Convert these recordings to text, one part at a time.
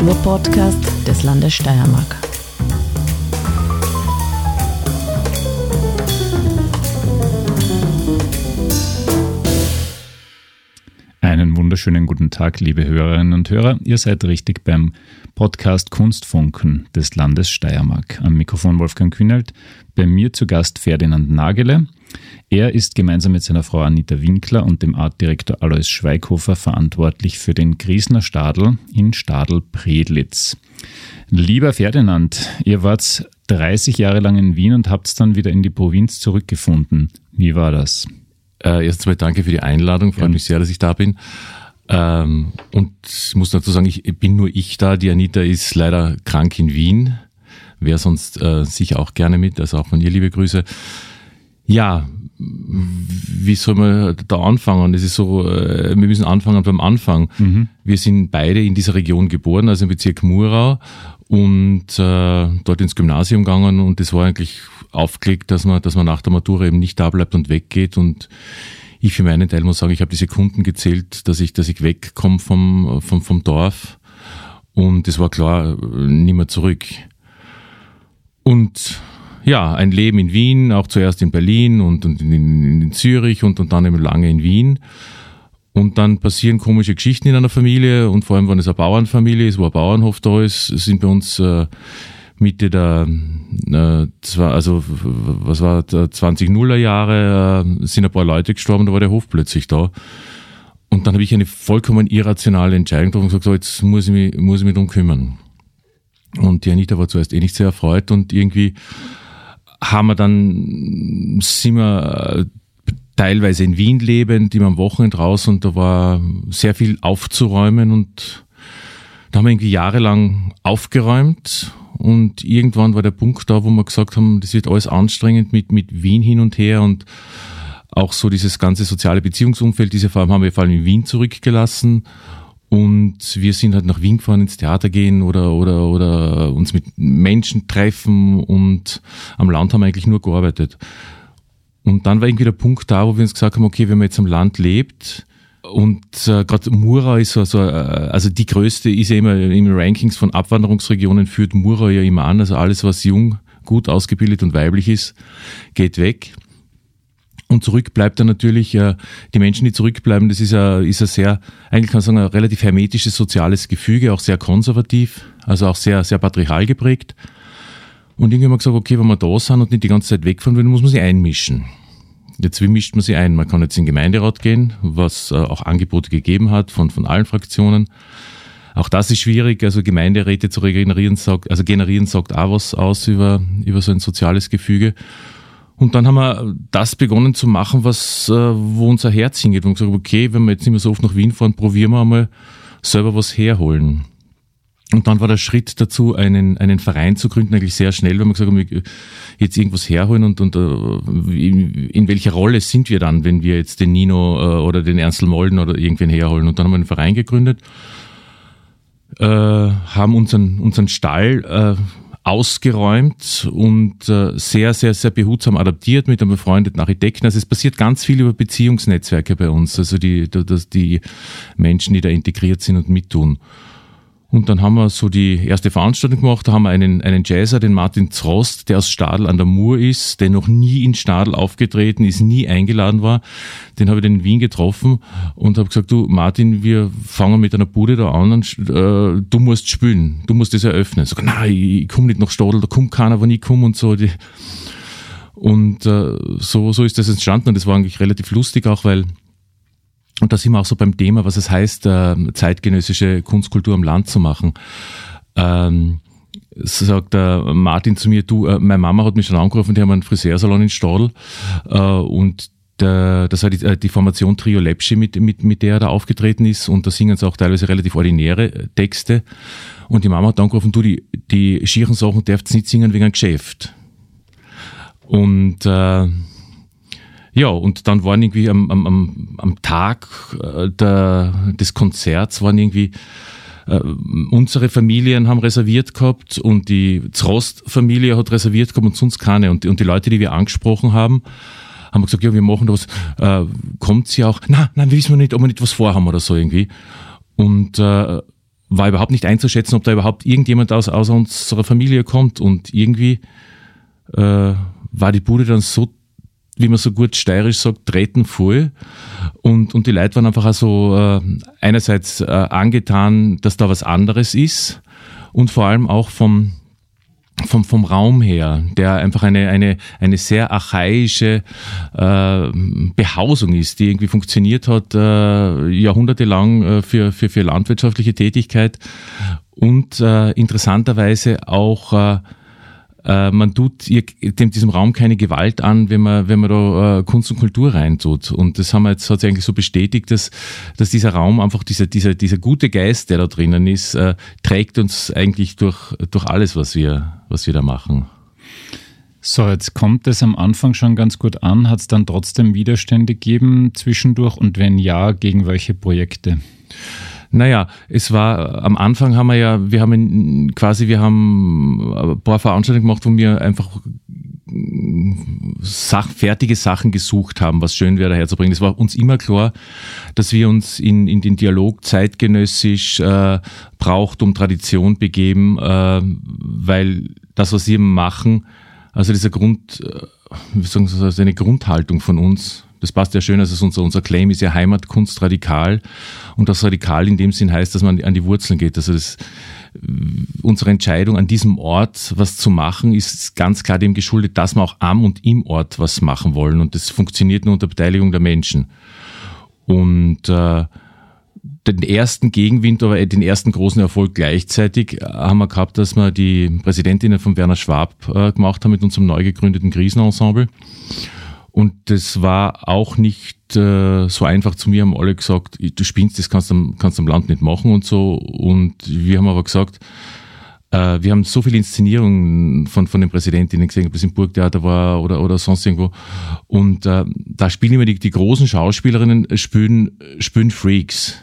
Kulturpodcast des Landes Steiermark. Einen wunderschönen guten Tag, liebe Hörerinnen und Hörer. Ihr seid richtig beim Podcast Kunstfunken des Landes Steiermark. Am Mikrofon Wolfgang Kühnelt, bei mir zu Gast Ferdinand Nagele. Er ist gemeinsam mit seiner Frau Anita Winkler und dem Artdirektor Alois Schweighofer verantwortlich für den Griesner Stadel in Stadel-Predlitz. Lieber Ferdinand, ihr wart 30 Jahre lang in Wien und habt dann wieder in die Provinz zurückgefunden. Wie war das? Äh, erst einmal danke für die Einladung, freut ja. mich sehr, dass ich da bin. Ähm, und ich muss dazu sagen, ich bin nur ich da. Die Anita ist leider krank in Wien. Wäre sonst äh, sicher auch gerne mit, also auch von ihr liebe Grüße. Ja, wie soll man da anfangen? Es ist so, äh, wir müssen anfangen beim Anfang. Mhm. Wir sind beide in dieser Region geboren, also im Bezirk Murau und äh, dort ins Gymnasium gegangen und das war eigentlich aufgelegt, dass man, dass man nach der Matura eben nicht da bleibt und weggeht. Und ich für meinen Teil muss sagen, ich habe die Sekunden gezählt, dass ich, dass ich wegkomme vom, vom, vom Dorf. Und es war klar, nie mehr zurück. Und ja, ein Leben in Wien, auch zuerst in Berlin und, und in, in Zürich und, und dann eben lange in Wien. Und dann passieren komische Geschichten in einer Familie und vor allem, wenn es eine Bauernfamilie ist, wo ein Bauernhof da ist, sind bei uns äh, Mitte der, äh, also was war 20-Nuller Jahre, äh, sind ein paar Leute gestorben, da war der Hof plötzlich da. Und dann habe ich eine vollkommen irrationale Entscheidung getroffen und gesagt, so, jetzt muss ich mich, muss ich mich drum kümmern. Und die Anita war zuerst eh nicht sehr erfreut und irgendwie haben wir dann, sind wir äh, teilweise in Wien lebend, immer am Wochenende raus und da war sehr viel aufzuräumen und da haben wir irgendwie jahrelang aufgeräumt und irgendwann war der Punkt da, wo wir gesagt haben, das wird alles anstrengend mit, mit Wien hin und her und auch so dieses ganze soziale Beziehungsumfeld, diese Form haben wir vor allem in Wien zurückgelassen. Und wir sind halt nach Wien gefahren, ins Theater gehen oder, oder, oder uns mit Menschen treffen und am Land haben wir eigentlich nur gearbeitet. Und dann war irgendwie der Punkt da, wo wir uns gesagt haben, okay, wenn man jetzt am Land lebt, und äh, gerade Mura ist so, äh, also die größte ist ja immer im Rankings von Abwanderungsregionen führt Mura ja immer an. Also alles, was jung, gut ausgebildet und weiblich ist, geht weg. Und zurück bleibt dann natürlich, äh, die Menschen, die zurückbleiben, das ist ja, ist ja sehr, eigentlich kann man sagen, ein relativ hermetisches soziales Gefüge, auch sehr konservativ, also auch sehr, sehr patriarchal geprägt. Und irgendwie haben wir gesagt, okay, wenn wir da sind und nicht die ganze Zeit wegfahren wollen, muss man sich einmischen. Jetzt, wie mischt man sie ein? Man kann jetzt in den Gemeinderat gehen, was äh, auch Angebote gegeben hat von, von allen Fraktionen. Auch das ist schwierig. Also Gemeinderäte zu regenerieren sagt, also generieren sagt auch was aus über, über so ein soziales Gefüge. Und dann haben wir das begonnen zu machen, was, äh, wo unser Herz hingeht. Und gesagt, okay, wenn wir jetzt nicht mehr so oft nach Wien fahren, probieren wir einmal selber was herholen. Und dann war der Schritt dazu, einen, einen Verein zu gründen, eigentlich sehr schnell, wenn wir gesagt haben, jetzt irgendwas herholen und, und äh, in, in welcher Rolle sind wir dann, wenn wir jetzt den Nino äh, oder den Ernstl Molden oder irgendwen herholen. Und dann haben wir einen Verein gegründet, äh, haben unseren, unseren Stall äh, ausgeräumt und äh, sehr, sehr, sehr behutsam adaptiert mit einem befreundeten Architekten. Also es passiert ganz viel über Beziehungsnetzwerke bei uns, also die, die, die Menschen, die da integriert sind und mittun. Und dann haben wir so die erste Veranstaltung gemacht. Da haben wir einen, einen Jazzer, den Martin Zrost, der aus Stadl an der Mur ist, der noch nie in Stadl aufgetreten ist, nie eingeladen war. Den habe ich in Wien getroffen und habe gesagt, du Martin, wir fangen mit einer Bude da an und äh, du musst spielen, du musst das eröffnen. Sag, nein, ich, ich komme nicht nach Stadl, da kommt keiner, wenn ich komme und so. Und äh, so, so ist das entstanden und das war eigentlich relativ lustig auch, weil und da sind wir auch so beim Thema, was es heißt, äh, zeitgenössische Kunstkultur am Land zu machen. Ähm, sagt äh, Martin zu mir, du, äh, meine Mama hat mich schon angerufen, die haben einen Friseursalon in Stadl äh, und der, das war die, die Formation Trio Lepsche, mit, mit, mit der er da aufgetreten ist und da singen sie auch teilweise relativ ordinäre Texte und die Mama hat angerufen, du, die, die schieren Sachen darfst nicht singen wegen einem Geschäft. Und äh, ja, und dann waren irgendwie am, am, am Tag äh, der, des Konzerts waren irgendwie äh, unsere Familien haben reserviert gehabt und die Zrost-Familie hat reserviert gehabt und sonst keine. Und, und die Leute, die wir angesprochen haben, haben gesagt, ja, wir machen da was. Äh, kommt sie auch? Nein, nein, wir wissen nicht, ob wir nicht was vorhaben oder so irgendwie. Und äh, war überhaupt nicht einzuschätzen, ob da überhaupt irgendjemand aus, aus unserer Familie kommt. Und irgendwie äh, war die Bude dann so, wie man so gut steirisch sagt, treten voll. Und, und die Leute waren einfach also äh, einerseits äh, angetan, dass da was anderes ist und vor allem auch vom, vom, vom Raum her, der einfach eine, eine, eine sehr archaische äh, Behausung ist, die irgendwie funktioniert hat äh, jahrhundertelang äh, für, für, für landwirtschaftliche Tätigkeit und äh, interessanterweise auch äh, äh, man tut ihr, dem, diesem Raum keine Gewalt an, wenn man, wenn man da äh, Kunst und Kultur reintut. Und das haben wir jetzt, hat sich eigentlich so bestätigt, dass, dass dieser Raum einfach dieser, dieser, dieser gute Geist, der da drinnen ist, äh, trägt uns eigentlich durch, durch alles, was wir, was wir da machen. So, jetzt kommt es am Anfang schon ganz gut an. Hat es dann trotzdem Widerstände gegeben zwischendurch und wenn ja, gegen welche Projekte? Naja, es war am Anfang haben wir ja, wir haben quasi, wir haben ein paar Veranstaltungen gemacht, wo wir einfach Sach, fertige Sachen gesucht haben, was schön wäre herzubringen. Es war uns immer klar, dass wir uns in, in den Dialog zeitgenössisch äh, braucht um Tradition begeben, äh, weil das, was wir machen, also dieser Grund, äh, also eine Grundhaltung von uns, das passt ja schön, also unser, unser Claim ist ja Heimatkunst radikal und das radikal in dem Sinn heißt, dass man an die Wurzeln geht. Also das, unsere Entscheidung an diesem Ort was zu machen, ist ganz klar dem geschuldet, dass wir auch am und im Ort was machen wollen und das funktioniert nur unter Beteiligung der Menschen. Und äh, den ersten Gegenwind, aber den ersten großen Erfolg gleichzeitig haben wir gehabt, dass wir die Präsidentinnen von Werner Schwab äh, gemacht haben mit unserem neu gegründeten Krisenensemble. Und das war auch nicht äh, so einfach. Zu mir haben alle gesagt, du spinnst, das kannst du kannst am Land nicht machen und so. Und wir haben aber gesagt, äh, wir haben so viele Inszenierungen von, von den Präsidentinnen gesehen, ob das im Burgtheater war oder, oder sonst irgendwo. Und äh, da spielen immer die, die großen Schauspielerinnen, spielen, spielen Freaks.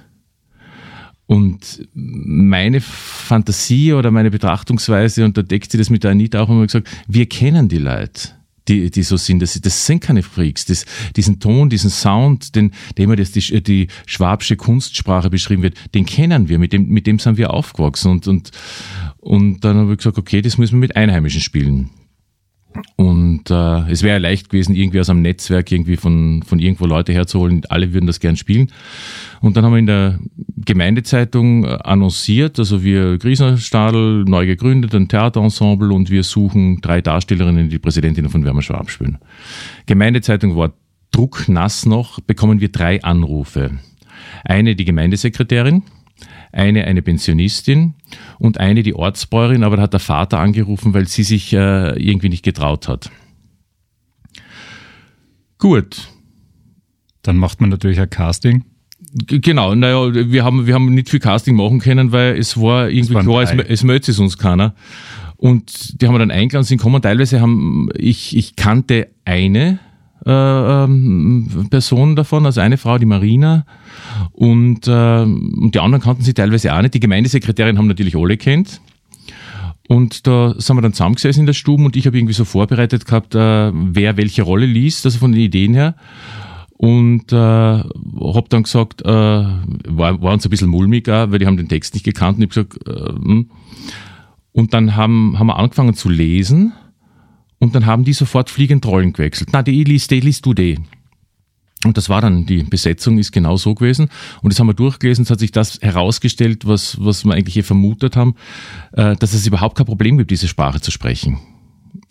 Und meine Fantasie oder meine Betrachtungsweise, und da deckt sie das mit der Anita auch immer gesagt, wir kennen die Leute die, die so sind. Das, das sind keine Freaks. Das, diesen Ton, diesen Sound, den, der immer das, die, die schwabische Kunstsprache beschrieben wird, den kennen wir, mit dem, mit dem sind wir aufgewachsen. Und, und, und dann habe ich gesagt, okay, das müssen wir mit Einheimischen spielen. Und äh, es wäre leicht gewesen, irgendwie aus einem Netzwerk irgendwie von, von irgendwo Leute herzuholen. Alle würden das gern spielen. Und dann haben wir in der Gemeindezeitung äh, annonciert, also wir Griesenstadel neu gegründet, ein Theaterensemble und wir suchen drei Darstellerinnen, die Präsidentinnen von Wärmer Schwab spielen. Gemeindezeitung war drucknass noch, bekommen wir drei Anrufe. Eine die Gemeindesekretärin, eine eine Pensionistin und eine die Ortsbäuerin, aber da hat der Vater angerufen, weil sie sich äh, irgendwie nicht getraut hat. Gut. Dann macht man natürlich ein Casting. Genau, naja, wir haben, wir haben nicht viel Casting machen können, weil es war irgendwie klar, es, es meldet sich uns keiner. Und die haben wir dann eingeladen, sind gekommen. Teilweise haben, ich, ich kannte eine ähm, Person davon, also eine Frau, die Marina, und, äh, und die anderen kannten sie teilweise auch nicht. Die Gemeindesekretärin haben natürlich alle kennt. Und da sind wir dann zusammengesessen in der Stube und ich habe irgendwie so vorbereitet gehabt, äh, wer welche Rolle liest, also von den Ideen her. Und äh, habe dann gesagt, äh, war, war uns ein bisschen mulmig, auch, weil die haben den Text nicht gekannt. Und ich habe gesagt, äh, hm. und dann haben, haben wir angefangen zu lesen und dann haben die sofort fliegend Rollen gewechselt. Na, die liest, die liest du die. Und das war dann, die Besetzung ist genau so gewesen. Und das haben wir durchgelesen, es hat sich das herausgestellt, was, was wir eigentlich hier vermutet haben, äh, dass es überhaupt kein Problem gibt, diese Sprache zu sprechen.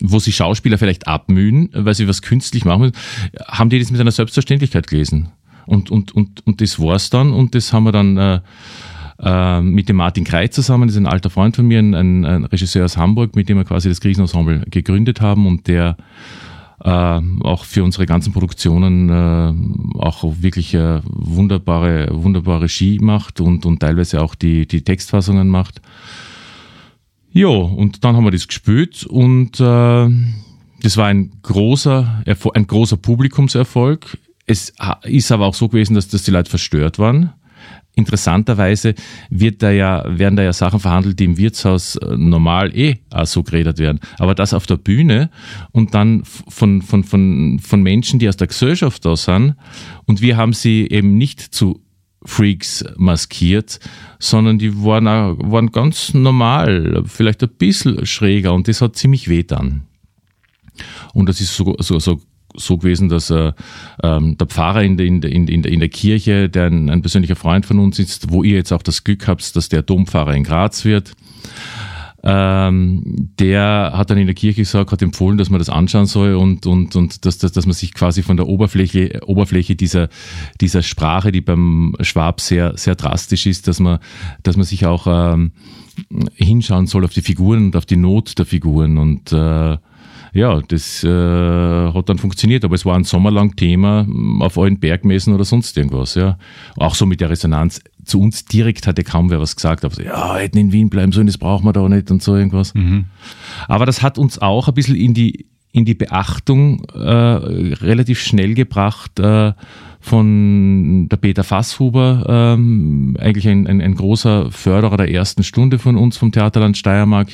Wo sich Schauspieler vielleicht abmühen, weil sie was künstlich machen, haben die das mit einer Selbstverständlichkeit gelesen. Und, und, und, und das war's dann. Und das haben wir dann äh, äh, mit dem Martin Kreit zusammen, das ist ein alter Freund von mir, ein, ein Regisseur aus Hamburg, mit dem wir quasi das Krisenensemble gegründet haben und der äh, auch für unsere ganzen Produktionen äh, auch wirklich äh, wunderbare, wunderbare Regie macht und, und teilweise auch die, die Textfassungen macht. Ja, und dann haben wir das gespielt und äh, das war ein großer, ein großer Publikumserfolg. Es ist aber auch so gewesen, dass, dass die Leute verstört waren interessanterweise wird da ja, werden da ja Sachen verhandelt, die im Wirtshaus äh, normal eh auch so geredet werden. Aber das auf der Bühne und dann von, von, von, von Menschen, die aus der Gesellschaft da sind und wir haben sie eben nicht zu Freaks maskiert, sondern die waren, auch, waren ganz normal, vielleicht ein bisschen schräger und das hat ziemlich weh dann. Und das ist so, so, so so gewesen, dass äh, ähm, der Pfarrer in der, in, in, in der Kirche, der ein, ein persönlicher Freund von uns ist, wo ihr jetzt auch das Glück habt, dass der Dompfarrer in Graz wird, ähm, der hat dann in der Kirche gesagt, hat empfohlen, dass man das anschauen soll und, und, und dass, dass, dass man sich quasi von der Oberfläche, Oberfläche dieser, dieser Sprache, die beim Schwab sehr, sehr drastisch ist, dass man, dass man sich auch ähm, hinschauen soll auf die Figuren und auf die Not der Figuren und äh, ja, das äh, hat dann funktioniert, aber es war ein sommerlang Thema auf allen Bergmessen oder sonst irgendwas, ja. Auch so mit der Resonanz. Zu uns direkt hatte kaum wer was gesagt, aber so, ja, hätten in Wien bleiben sollen, das brauchen wir da nicht und so irgendwas. Mhm. Aber das hat uns auch ein bisschen in die, in die Beachtung äh, relativ schnell gebracht, äh, von der Peter Fasshuber, ähm, eigentlich ein, ein, ein, großer Förderer der ersten Stunde von uns vom Theaterland Steiermark,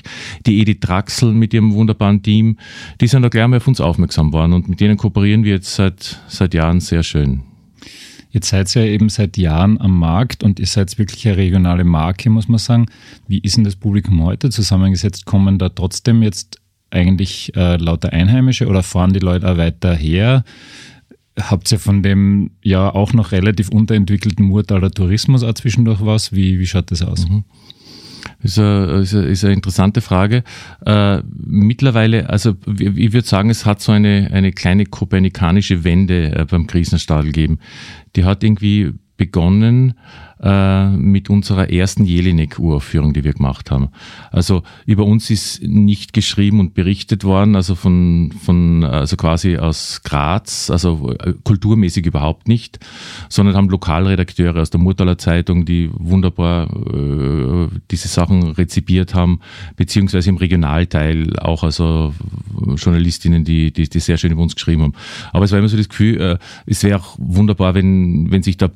die Edith Draxel mit ihrem wunderbaren Team, die sind da gleich mal auf uns aufmerksam worden und mit denen kooperieren wir jetzt seit, seit Jahren sehr schön. Jetzt seid ihr ja eben seit Jahren am Markt und ihr seid wirklich eine regionale Marke, muss man sagen. Wie ist denn das Publikum heute zusammengesetzt? Kommen da trotzdem jetzt eigentlich äh, lauter Einheimische oder fahren die Leute auch weiter her? Habt ihr von dem ja auch noch relativ unterentwickelten Murtaler Tourismus auch zwischendurch was? Wie, wie schaut das aus? Mhm. Ist eine, ist, eine, ist eine interessante Frage. Äh, mittlerweile, also ich würde sagen, es hat so eine, eine kleine kopernikanische Wende äh, beim Krisenstadel gegeben. Die hat irgendwie begonnen äh, mit unserer ersten Jelinek-Uraufführung, die wir gemacht haben. Also über uns ist nicht geschrieben und berichtet worden, also von, von also quasi aus Graz, also kulturmäßig überhaupt nicht, sondern haben Lokalredakteure aus der Murtaler Zeitung, die wunderbar äh, diese Sachen rezipiert haben, beziehungsweise im Regionalteil auch also Journalistinnen, die, die, die sehr schön über uns geschrieben haben. Aber es war immer so das Gefühl, äh, es wäre auch wunderbar, wenn, wenn sich da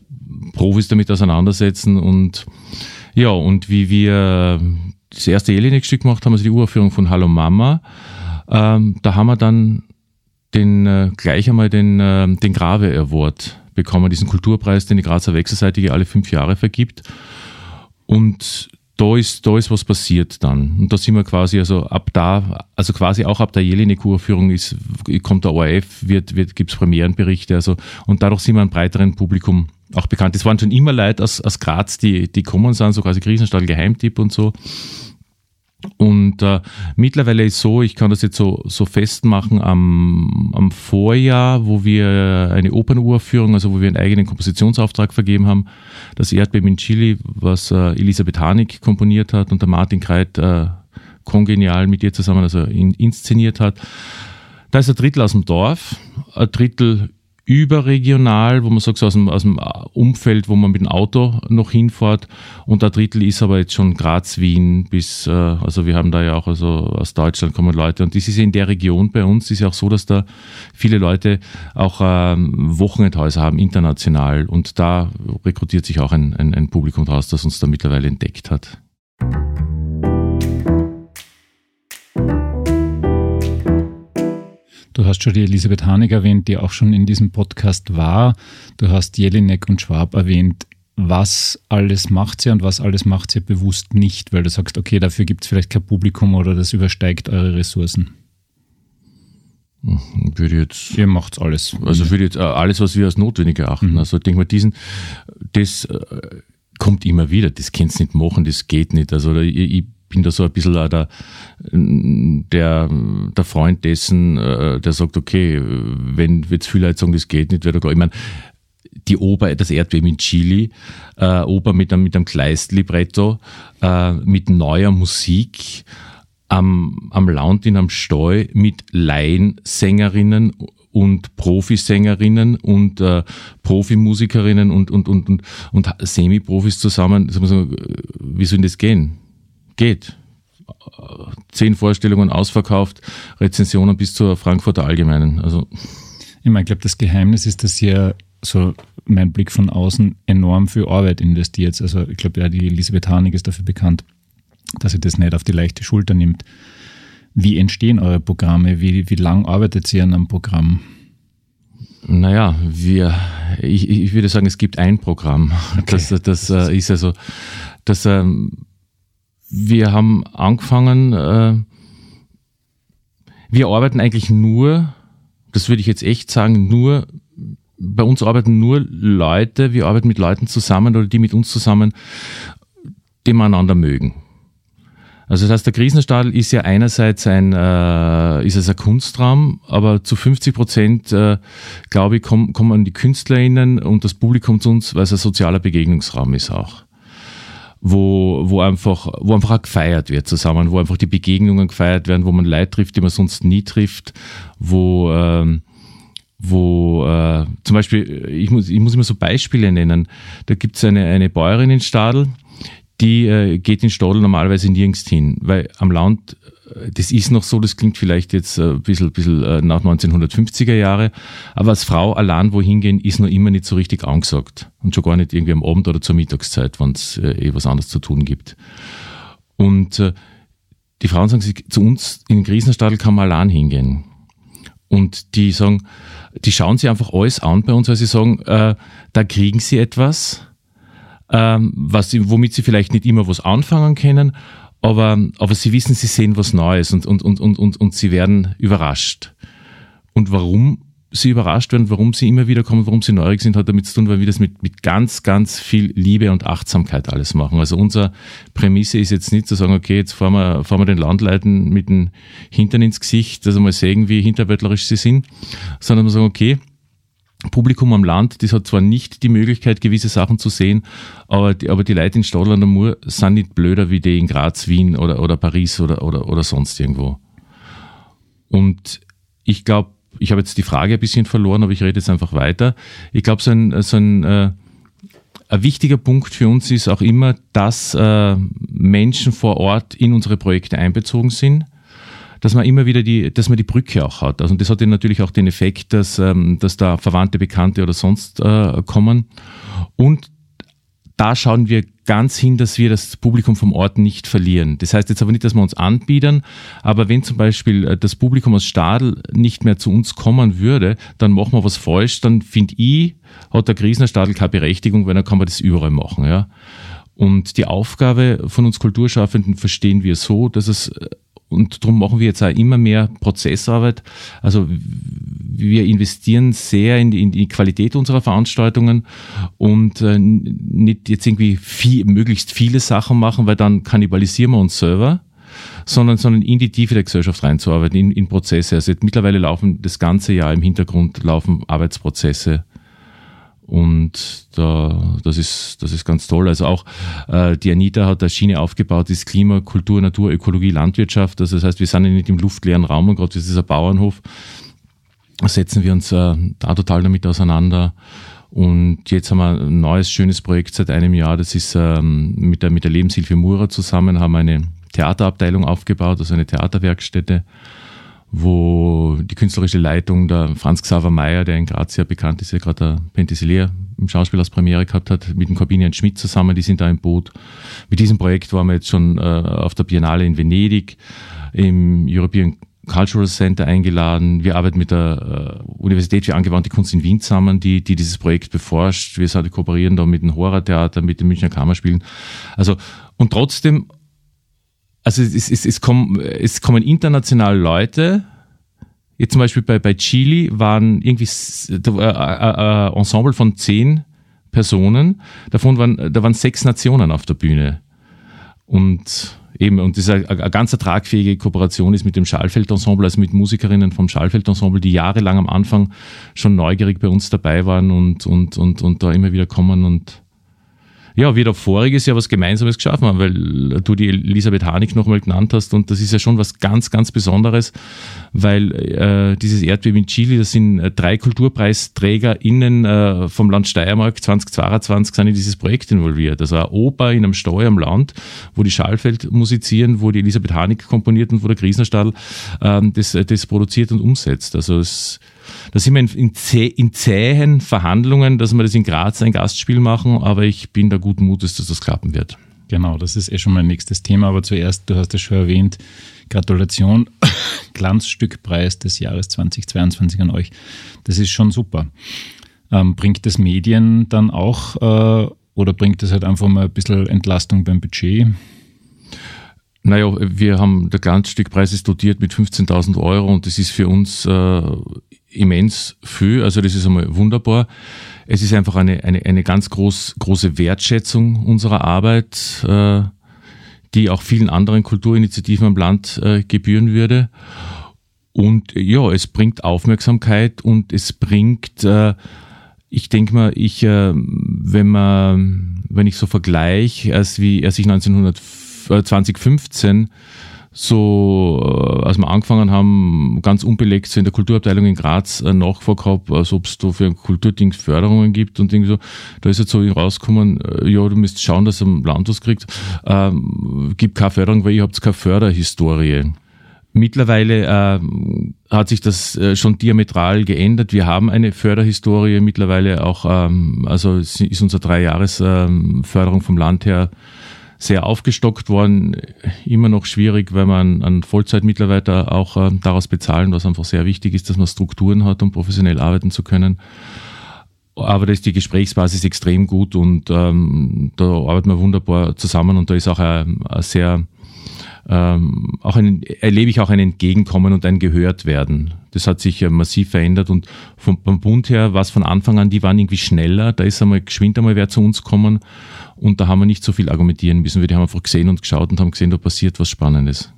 Profis damit auseinandersetzen und ja, und wie wir das erste Jelinek-Stück gemacht haben, also die Uraufführung von Hallo Mama, ähm, da haben wir dann den, äh, gleich einmal den, äh, den Grave Award bekommen, diesen Kulturpreis, den die Grazer Wechselseitige alle fünf Jahre vergibt. Und da ist, da ist was passiert dann. Und da sind wir quasi, also ab da, also quasi auch ab der Jelinek-Uraufführung kommt der ORF, wird, wird, gibt's Premierenberichte, also, und dadurch sind wir einem breiteren Publikum auch bekannt. Es waren schon immer Leute aus, aus Graz, die, die kommen sind, so quasi Krisenstall, Geheimtipp und so. Und äh, mittlerweile ist so, ich kann das jetzt so, so festmachen, am, am Vorjahr, wo wir eine Opernuraufführung, also wo wir einen eigenen Kompositionsauftrag vergeben haben, das Erdbeben in Chile, was äh, Elisabeth Hanig komponiert hat und der Martin Kreit äh, kongenial mit ihr zusammen also in, inszeniert hat. Da ist ein Drittel aus dem Dorf, ein Drittel überregional, wo man sagt, so aus dem, aus dem Umfeld, wo man mit dem Auto noch hinfährt. Und der Drittel ist aber jetzt schon Graz, Wien bis, äh, also wir haben da ja auch, also aus Deutschland kommen Leute. Und das ist in der Region bei uns, ist ja auch so, dass da viele Leute auch ähm, Wochenendhäuser haben, international. Und da rekrutiert sich auch ein, ein, ein Publikum draus, das uns da mittlerweile entdeckt hat. Du hast schon die Elisabeth Hanig erwähnt, die auch schon in diesem Podcast war. Du hast Jelinek und Schwab erwähnt. Was alles macht sie und was alles macht sie bewusst nicht, weil du sagst, okay, dafür gibt es vielleicht kein Publikum oder das übersteigt eure Ressourcen. Würde jetzt. Ihr macht alles. Also würde jetzt äh, alles, was wir als notwendig erachten. Mhm. Also ich denke mal, diesen, das äh, kommt immer wieder. Das kannst du nicht machen, das geht nicht. Also ich, ich bin da so ein bisschen der, der, der Freund dessen, äh, der sagt, okay, wenn jetzt viele Leute sagen, das geht nicht, wäre klar. Ich meine, die Oper, das Erdbeben in Chile, äh, Oper mit einem, mit einem Kleist-Libretto, äh, mit neuer Musik, am, am Launtin am Steu mit Laiensängerinnen und Profisängerinnen und äh, Profimusikerinnen und, und, und, und, und Semi-Profis zusammen. Wie soll denn das gehen? Geht. Zehn Vorstellungen ausverkauft, Rezensionen bis zur Frankfurter Allgemeinen. Also ich meine, ich glaube, das Geheimnis ist, dass ihr so mein Blick von außen enorm viel Arbeit investiert. Also ich glaube, ja, die Elisabeth Harnig ist dafür bekannt, dass sie das nicht auf die leichte Schulter nimmt. Wie entstehen eure Programme? Wie, wie lang arbeitet ihr an einem Programm? Naja, wir, ich, ich würde sagen, es gibt ein Programm. Okay. Das, das äh, ist also, dass äh, wir haben angefangen, äh, wir arbeiten eigentlich nur, das würde ich jetzt echt sagen, nur, bei uns arbeiten nur Leute, wir arbeiten mit Leuten zusammen oder die mit uns zusammen, die wir einander mögen. Also das heißt, der Krisenstadel ist ja einerseits ein, äh, ist es ein Kunstraum, aber zu 50 Prozent, äh, glaube ich, kommen, kommen die KünstlerInnen und das Publikum zu uns, weil es ein sozialer Begegnungsraum ist auch. Wo, wo einfach, wo einfach auch gefeiert wird zusammen, wo einfach die Begegnungen gefeiert werden, wo man Leute trifft, die man sonst nie trifft, wo, ähm, wo äh, zum Beispiel, ich muss, ich muss immer so Beispiele nennen. Da gibt es eine, eine Bäuerin in Stadel, die äh, geht in Stadel normalerweise nirgends hin, weil am Land, äh, das ist noch so, das klingt vielleicht jetzt äh, ein bisschen, bisschen äh, nach 1950er Jahre, aber als Frau allein wohin gehen, ist noch immer nicht so richtig angesagt. Und schon gar nicht irgendwie am Abend oder zur Mittagszeit, wenn es äh, eh was anderes zu tun gibt. Und äh, die Frauen sagen, sie, zu uns in den Krisenstadel kann man allein hingehen. Und die sagen, die schauen sich einfach alles an bei uns, weil sie sagen, äh, da kriegen sie etwas, ähm, was, womit sie vielleicht nicht immer was anfangen können, aber, aber sie wissen, sie sehen was Neues und, und, und, und, und, und sie werden überrascht. Und warum sie überrascht werden, warum sie immer wieder kommen, warum sie neugierig sind, hat damit zu tun, weil wir das mit, mit ganz, ganz viel Liebe und Achtsamkeit alles machen. Also unsere Prämisse ist jetzt nicht zu sagen, okay, jetzt fahren wir, fahren wir den Landleuten mit dem Hintern ins Gesicht, dass wir mal sehen, wie hinterböttlerisch sie sind, sondern wir sagen, okay, Publikum am Land, das hat zwar nicht die Möglichkeit, gewisse Sachen zu sehen, aber die, aber die Leute in Stadland am Mur sind nicht blöder wie die in Graz, Wien oder, oder Paris oder, oder, oder sonst irgendwo. Und ich glaube, ich habe jetzt die Frage ein bisschen verloren, aber ich rede jetzt einfach weiter. Ich glaube, so ein, so ein, äh, ein wichtiger Punkt für uns ist auch immer, dass äh, Menschen vor Ort in unsere Projekte einbezogen sind dass man immer wieder die, dass man die Brücke auch hat. Also das hat ja natürlich auch den Effekt, dass, ähm, dass da Verwandte, Bekannte oder sonst äh, kommen. Und da schauen wir ganz hin, dass wir das Publikum vom Ort nicht verlieren. Das heißt jetzt aber nicht, dass wir uns anbiedern, aber wenn zum Beispiel äh, das Publikum aus Stadl nicht mehr zu uns kommen würde, dann machen wir was falsch, dann finde ich, hat der Griesner Stadl keine Berechtigung, weil dann kann man das überall machen. Ja. Und die Aufgabe von uns Kulturschaffenden verstehen wir so, dass es äh, und darum machen wir jetzt auch immer mehr Prozessarbeit. Also wir investieren sehr in die, in die Qualität unserer Veranstaltungen und äh, nicht jetzt irgendwie viel, möglichst viele Sachen machen, weil dann kannibalisieren wir uns selber sondern, sondern in die Tiefe der Gesellschaft reinzuarbeiten, in, in Prozesse. Also mittlerweile laufen das ganze Jahr im Hintergrund laufen Arbeitsprozesse und da, das, ist, das ist ganz toll. Also auch äh, die Anita hat eine Schiene aufgebaut, ist Klima, Kultur, Natur, Ökologie, Landwirtschaft. Also das heißt, wir sind ja nicht im luftleeren Raum und gerade das ist ein Bauernhof. Setzen wir uns äh, da total damit auseinander. Und jetzt haben wir ein neues, schönes Projekt seit einem Jahr. Das ist ähm, mit, der, mit der Lebenshilfe Mura zusammen, haben eine Theaterabteilung aufgebaut, also eine Theaterwerkstätte wo die künstlerische Leitung der Franz Xaver Meyer, der in Graz sehr bekannt ist, der gerade der Penthesilea im Schauspiel als Premiere gehabt hat, mit dem Corbinian Schmidt zusammen, die sind da im Boot. Mit diesem Projekt waren wir jetzt schon äh, auf der Biennale in Venedig, im European Cultural Center eingeladen. Wir arbeiten mit der äh, Universität für angewandte Kunst in Wien zusammen, die, die dieses Projekt beforscht. Wir kooperieren da mit dem Horrortheater, mit den Münchner Kammerspielen. Also, und trotzdem also es, es, es, kommen, es kommen international Leute, jetzt zum Beispiel bei, bei Chile waren irgendwie ein äh, äh, äh, Ensemble von zehn Personen, davon waren, da waren sechs Nationen auf der Bühne. Und eben, und das ist eine ganz tragfähige Kooperation ist mit dem Schallfeld-Ensemble, also mit Musikerinnen vom Schallfeld-Ensemble, die jahrelang am Anfang schon neugierig bei uns dabei waren und, und, und, und da immer wieder kommen und ja, wir da voriges Jahr was Gemeinsames geschaffen haben, weil du die Elisabeth Hanig nochmal genannt hast und das ist ja schon was ganz, ganz Besonderes, weil äh, dieses Erdbeben in Chile, das sind äh, drei KulturpreisträgerInnen äh, vom Land Steiermark 2022 sind in dieses Projekt involviert. Also eine Oper in einem Steuer am Land, wo die Schallfeld musizieren, wo die Elisabeth Hanig komponiert und wo der Griesnerstall ähm, das, das produziert und umsetzt. Also es da sind wir in, in, zäh, in zähen Verhandlungen, dass wir das in Graz ein Gastspiel machen, aber ich bin da guten Mutes, dass das klappen wird. Genau, das ist eh schon mein nächstes Thema, aber zuerst, du hast es schon erwähnt, Gratulation, Glanzstückpreis des Jahres 2022 an euch. Das ist schon super. Ähm, bringt das Medien dann auch äh, oder bringt das halt einfach mal ein bisschen Entlastung beim Budget? Naja, wir haben, der Glanzstückpreis ist dotiert mit 15.000 Euro und das ist für uns äh, immens viel, also das ist einmal wunderbar. Es ist einfach eine, eine, eine ganz groß, große Wertschätzung unserer Arbeit, äh, die auch vielen anderen Kulturinitiativen am Land äh, gebühren würde. Und ja, es bringt Aufmerksamkeit und es bringt, äh, ich denke mal, ich, äh, wenn man, wenn ich so vergleiche, als wie, als ich 1900, 2015 so, äh, als wir angefangen haben, ganz unbelegt so in der Kulturabteilung in Graz äh, nachgefragt habe, als ob es da für Kulturdings Förderungen gibt und irgendwie so. Da ist jetzt so rausgekommen, äh, ja, du müsst schauen, dass ihr am Land was kriegt. Ähm, gibt keine Förderung, weil ihr habt keine Förderhistorie. Mittlerweile äh, hat sich das äh, schon diametral geändert. Wir haben eine Förderhistorie mittlerweile auch, ähm, also ist unsere drei Jahres ähm, vom Land her sehr aufgestockt worden. Immer noch schwierig, weil man einen Vollzeitmitarbeiter auch äh, daraus bezahlen, was einfach sehr wichtig ist, dass man Strukturen hat, um professionell arbeiten zu können. Aber da ist die Gesprächsbasis extrem gut und ähm, da arbeiten wir wunderbar zusammen und da ist auch ein, ein sehr ähm, auch ein, erlebe ich auch ein Entgegenkommen und ein Gehörtwerden. Das hat sich ja massiv verändert und vom, vom Bund her war es von Anfang an, die waren irgendwie schneller, da ist einmal geschwind einmal wer zu uns kommen und da haben wir nicht so viel argumentieren müssen. Wir haben einfach gesehen und geschaut und haben gesehen, da passiert was Spannendes.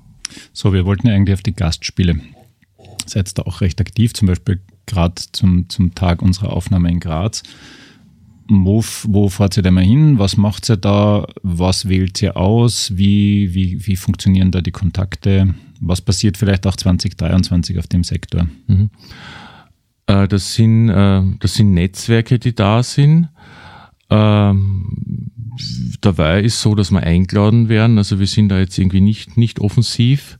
So, wir wollten ja eigentlich auf die Gastspiele. Seid da auch recht aktiv, zum Beispiel gerade zum, zum Tag unserer Aufnahme in Graz. Wo, wo fahrt ihr denn mal hin? Was macht ihr da? Was wählt ihr aus? Wie, wie, wie funktionieren da die Kontakte? Was passiert vielleicht auch 2023 auf dem Sektor? Mhm. Äh, das, sind, äh, das sind Netzwerke, die da sind. Ähm, dabei ist so, dass wir eingeladen werden. Also wir sind da jetzt irgendwie nicht, nicht offensiv.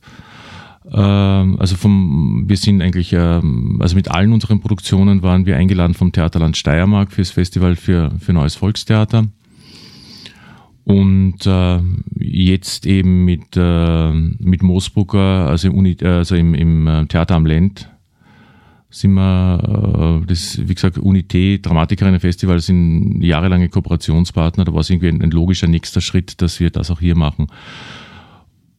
Ähm, also vom, wir sind eigentlich, ähm, also mit allen unseren Produktionen waren wir eingeladen vom Theaterland Steiermark fürs Festival für, für Neues Volkstheater. Und äh, jetzt eben mit, äh, mit Moosbrugger, also im, Uni, also im, im äh, Theater am Lend, sind wir, äh, das, wie gesagt, Unité, Dramatikerinnen Festival sind jahrelange Kooperationspartner. Da war es irgendwie ein, ein, logischer nächster Schritt, dass wir das auch hier machen.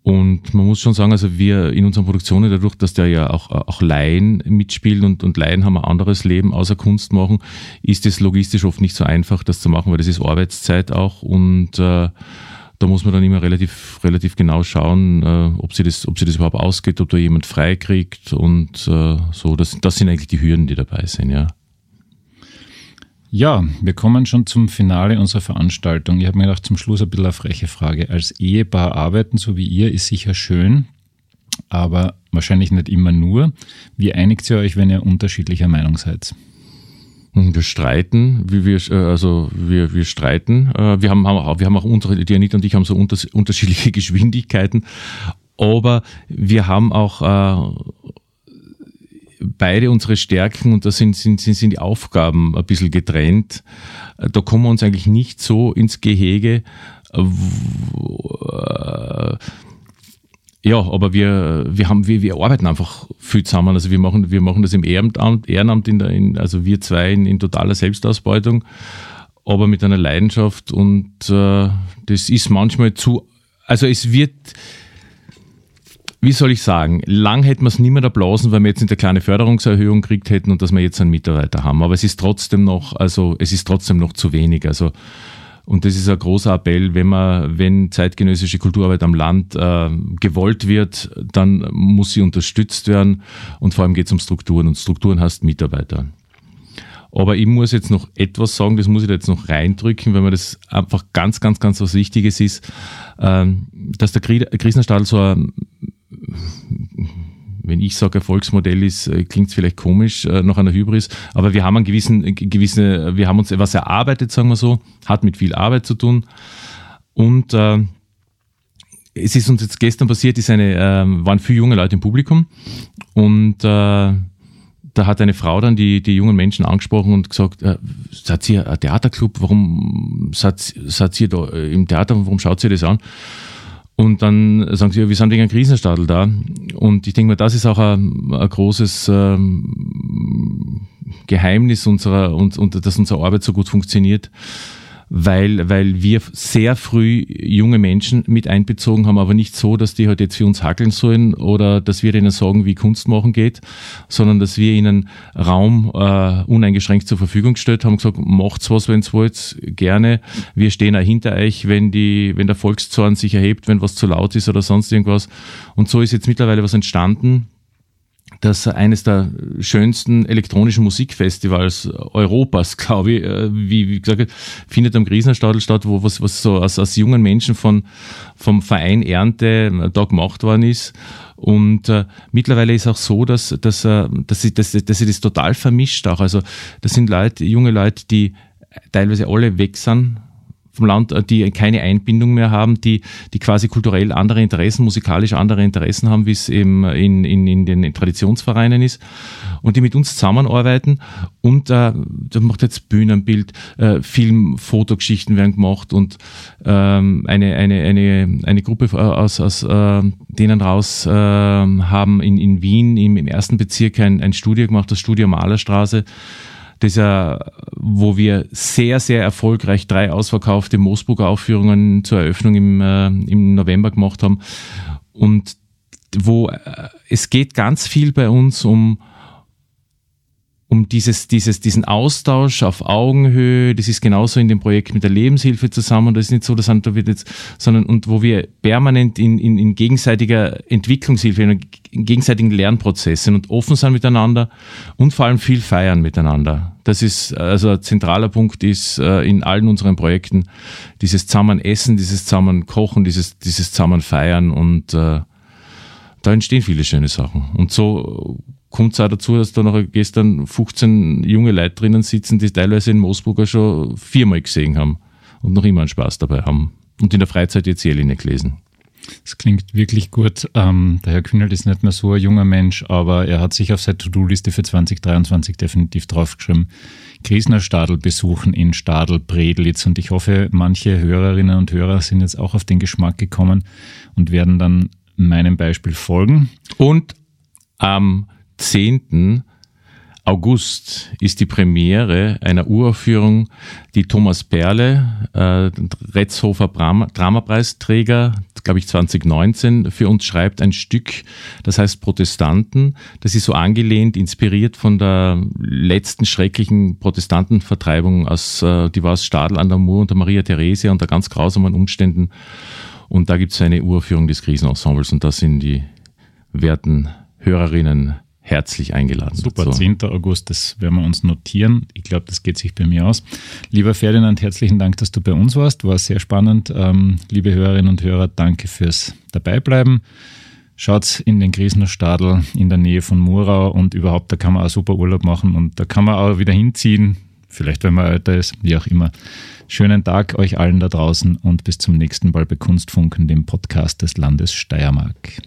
Und man muss schon sagen, also wir in unseren Produktionen, dadurch, dass der ja auch, auch Laien mitspielen und, und Laien haben ein anderes Leben außer Kunst machen, ist es logistisch oft nicht so einfach, das zu machen, weil das ist Arbeitszeit auch und äh, da muss man dann immer relativ, relativ genau schauen, äh, ob, sie das, ob sie das überhaupt ausgeht, ob da jemand freikriegt und äh, so. Das, das sind eigentlich die Hürden, die dabei sind, ja. Ja, wir kommen schon zum Finale unserer Veranstaltung. Ich habe mir gedacht, zum Schluss ein bisschen eine freche Frage. Als Ehepaar arbeiten, so wie ihr, ist sicher schön, aber wahrscheinlich nicht immer nur. Wie einigt ihr euch, wenn ihr unterschiedlicher Meinung seid? Wir streiten, wie wir, äh, also wir, wir streiten. Äh, wir haben, haben, wir haben auch unsere, die Anita und ich haben so unterschiedliche Geschwindigkeiten, aber wir haben auch äh, beide unsere Stärken und da sind, sind, sind, sind die Aufgaben ein bisschen getrennt. Da kommen wir uns eigentlich nicht so ins Gehege. Ja, aber wir, wir haben, wir, wir arbeiten einfach viel zusammen. Also wir machen, wir machen das im Ehrenamt, Ehrenamt in der, in, also wir zwei in, in totaler Selbstausbeutung, aber mit einer Leidenschaft und äh, das ist manchmal zu, also es wird, wie soll ich sagen, lang hätten wir es niemand erblasen, weil wir jetzt eine kleine Förderungserhöhung gekriegt hätten und dass wir jetzt einen Mitarbeiter haben. Aber es ist trotzdem noch, also es ist trotzdem noch zu wenig. Also und das ist ein großer Appell, wenn man, wenn zeitgenössische Kulturarbeit am Land äh, gewollt wird, dann muss sie unterstützt werden. Und vor allem geht es um Strukturen. Und Strukturen heißt Mitarbeiter. Aber ich muss jetzt noch etwas sagen, das muss ich da jetzt noch reindrücken, weil mir das einfach ganz, ganz, ganz was Wichtiges ist, ähm, dass der Krisenstadel so ein wenn ich sage Erfolgsmodell ist, äh, klingt es vielleicht komisch äh, nach einer Hybris, aber wir haben einen gewissen, äh, gewisse, wir haben uns etwas erarbeitet, sagen wir so, hat mit viel Arbeit zu tun. Und äh, es ist uns jetzt gestern passiert, ist eine, äh, waren viele junge Leute im Publikum und äh, da hat eine Frau dann die, die jungen Menschen angesprochen und gesagt, äh, seid ihr ein Theaterclub, warum seid, seid ihr da im Theater, warum schaut ihr das an? Und dann sagen sie, ja, wir sind wegen einem Krisenstadel da. Und ich denke mal, das ist auch ein, ein großes ähm, Geheimnis unserer und, und dass unsere Arbeit so gut funktioniert weil, weil wir sehr früh junge Menschen mit einbezogen haben, aber nicht so, dass die halt jetzt für uns hackeln sollen oder dass wir ihnen sagen, wie Kunst machen geht, sondern dass wir ihnen Raum äh, uneingeschränkt zur Verfügung gestellt haben, gesagt, macht's was, wenn's wollt, gerne. Wir stehen auch hinter euch, wenn die, wenn der Volkszorn sich erhebt, wenn was zu laut ist oder sonst irgendwas. Und so ist jetzt mittlerweile was entstanden, dass eines der schönsten elektronischen Musikfestivals Europas, glaube ich, äh, wie, wie gesagt, findet am Griesenstadel statt, wo was, was so aus, aus jungen Menschen von, vom Verein Ernte äh, da gemacht worden ist. Und äh, mittlerweile ist auch so, dass, dass, äh, dass, sie, dass, dass sie das total vermischt auch. Also das sind Leute, junge Leute, die teilweise alle weg sind vom Land, äh, die keine Einbindung mehr haben, die, die quasi kulturell andere Interessen, musikalisch andere Interessen haben, wie es eben in, in, in den Traditionsvereinen ist und die mit uns zusammenarbeiten. Und äh, da macht jetzt Bühnenbild, äh, Film, Fotogeschichten werden gemacht und ähm, eine, eine, eine, eine Gruppe aus, aus äh, denen raus äh, haben in, in Wien im, im ersten Bezirk ein, ein Studio gemacht, das Studio Malerstraße, dieser, wo wir sehr, sehr erfolgreich drei ausverkaufte Moosburger Aufführungen zur Eröffnung im, äh, im November gemacht haben. Und wo äh, es geht ganz viel bei uns um, um dieses, dieses, diesen Austausch auf Augenhöhe. Das ist genauso in dem Projekt mit der Lebenshilfe zusammen. Das ist nicht so, dass da wird jetzt, sondern und wo wir permanent in, in, in gegenseitiger Entwicklungshilfe, in, in gegenseitigen Lernprozessen und offen sind miteinander und vor allem viel feiern miteinander. Das ist also ein zentraler Punkt ist äh, in allen unseren Projekten dieses zusammen essen, dieses zusammen kochen, dieses dieses zusammen feiern und äh, da entstehen viele schöne Sachen. Und so kommt es auch dazu, dass da noch gestern 15 junge Leute drinnen sitzen, die teilweise in Moosburger schon viermal gesehen haben und noch immer einen Spaß dabei haben. Und in der Freizeit jetzt Jeline gelesen. Das klingt wirklich gut. Ähm, der Herr Kühnelt ist nicht mehr so ein junger Mensch, aber er hat sich auf seine To-Do-Liste für 2023 definitiv draufgeschrieben. Griesner Stadel besuchen in Stadel Bredlitz und ich hoffe, manche Hörerinnen und Hörer sind jetzt auch auf den Geschmack gekommen und werden dann meinem Beispiel folgen. Und am 10. August ist die Premiere einer Uraufführung, die Thomas Perle, äh, Retzhofer Dramapreisträger, glaube ich 2019, für uns schreibt ein Stück, das heißt Protestanten. Das ist so angelehnt, inspiriert von der letzten schrecklichen Protestantenvertreibung aus, äh, die war aus Stadl an der Mur unter Maria Therese unter ganz grausamen Umständen. Und da gibt es eine Uraufführung des Krisenensembles und da sind die werten Hörerinnen herzlich eingeladen. Super, dazu. 10. August, das werden wir uns notieren. Ich glaube, das geht sich bei mir aus. Lieber Ferdinand, herzlichen Dank, dass du bei uns warst. War sehr spannend. Ähm, liebe Hörerinnen und Hörer, danke fürs Dabeibleiben. Schaut in den Griesener Stadel in der Nähe von Murau und überhaupt, da kann man auch super Urlaub machen und da kann man auch wieder hinziehen. Vielleicht, wenn man älter ist, wie auch immer. Schönen Tag euch allen da draußen und bis zum nächsten Mal bei Kunstfunken, dem Podcast des Landes Steiermark.